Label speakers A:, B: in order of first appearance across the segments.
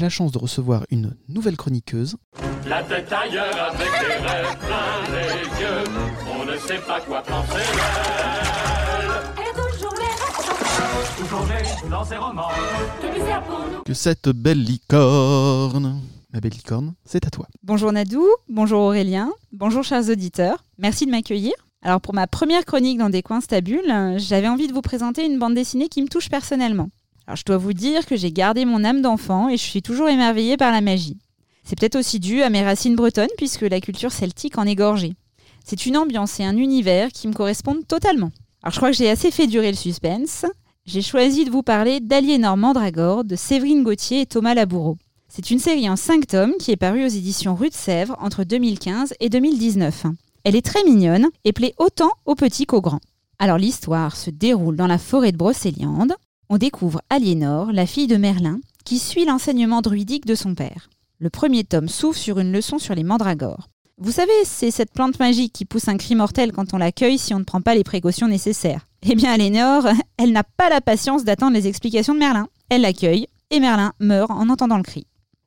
A: j'ai la chance de recevoir une nouvelle chroniqueuse.
B: La tête ailleurs avec des rêves plein les yeux, on ne sait pas quoi penser.
A: Que cette belle licorne. Ma belle licorne, c'est à toi.
C: Bonjour Nadou, bonjour Aurélien, bonjour chers auditeurs, merci de m'accueillir. Alors pour ma première chronique dans Des coins stabules, euh, j'avais envie de vous présenter une bande dessinée qui me touche personnellement. Je dois vous dire que j'ai gardé mon âme d'enfant et je suis toujours émerveillée par la magie. C'est peut-être aussi dû à mes racines bretonnes puisque la culture celtique en est gorgée. C'est une ambiance et un univers qui me correspondent totalement. Alors je crois que j'ai assez fait durer le suspense. J'ai choisi de vous parler d'Aliénor Mandragore de Séverine Gauthier et Thomas Laboureau. C'est une série en 5 tomes qui est parue aux éditions Rue de Sèvres entre 2015 et 2019. Elle est très mignonne et plaît autant aux petits qu'aux grands. Alors l'histoire se déroule dans la forêt de Brocéliande. On découvre Aliénor, la fille de Merlin, qui suit l'enseignement druidique de son père. Le premier tome s'ouvre sur une leçon sur les mandragores. Vous savez, c'est cette plante magique qui pousse un cri mortel quand on l'accueille si on ne prend pas les précautions nécessaires. Eh bien, Aliénor, elle n'a pas la patience d'attendre les explications de Merlin. Elle l'accueille et Merlin meurt en entendant le cri.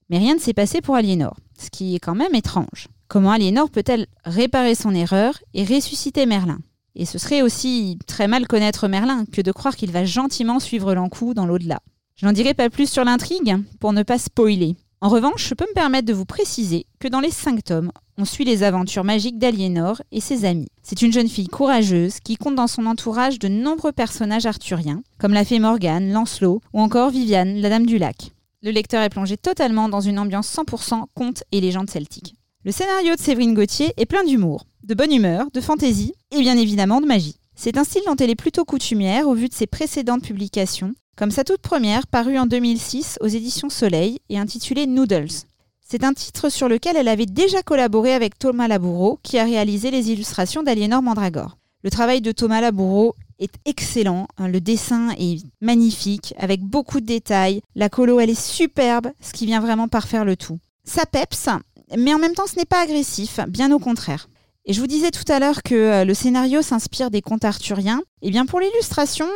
C: Mais rien ne s'est passé pour Aliénor, ce qui est quand même étrange. Comment Aliénor peut-elle réparer son erreur et ressusciter Merlin? Et ce serait aussi très mal connaître Merlin que de croire qu'il va gentiment suivre l'encou dans l'au-delà. Je n'en dirai pas plus sur l'intrigue pour ne pas spoiler. En revanche, je peux me permettre de vous préciser que dans les cinq tomes, on suit les aventures magiques d'Aliénor et ses amis. C'est une jeune fille courageuse qui compte dans son entourage de nombreux personnages arthuriens, comme la fée Morgane, Lancelot ou encore Viviane, la dame du lac. Le lecteur est plongé totalement dans une ambiance 100% conte et légende celtique. Le scénario de Séverine Gauthier est plein d'humour, de bonne humeur, de fantaisie et bien évidemment de magie. C'est un style dont elle est plutôt coutumière au vu de ses précédentes publications, comme sa toute première parue en 2006 aux éditions Soleil et intitulée Noodles. C'est un titre sur lequel elle avait déjà collaboré avec Thomas Laboureau, qui a réalisé les illustrations d'Aliénor Mandragore. Le travail de Thomas Laboureau est excellent, hein, le dessin est magnifique, avec beaucoup de détails, la colo elle est superbe, ce qui vient vraiment parfaire le tout. Ça peps, mais en même temps ce n'est pas agressif, bien au contraire. Et je vous disais tout à l'heure que euh, le scénario s'inspire des contes arthuriens. Et bien pour l'illustration,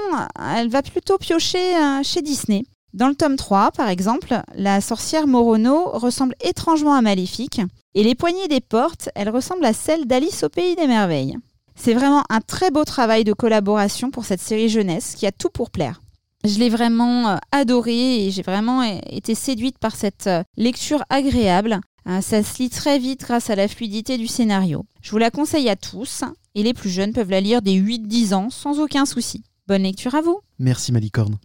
C: elle va plutôt piocher euh, chez Disney. Dans le tome 3, par exemple, la sorcière Morono ressemble étrangement à Maléfique, et les poignées des portes, elles ressemblent à celles d'Alice au pays des merveilles. C'est vraiment un très beau travail de collaboration pour cette série jeunesse qui a tout pour plaire. Je l'ai vraiment euh, adoré et j'ai vraiment été séduite par cette lecture agréable. Euh, Ça se lit très vite grâce à la fluidité du scénario. Je vous la conseille à tous et les plus jeunes peuvent la lire dès 8-10 ans sans aucun souci. Bonne lecture à vous
A: Merci ma licorne.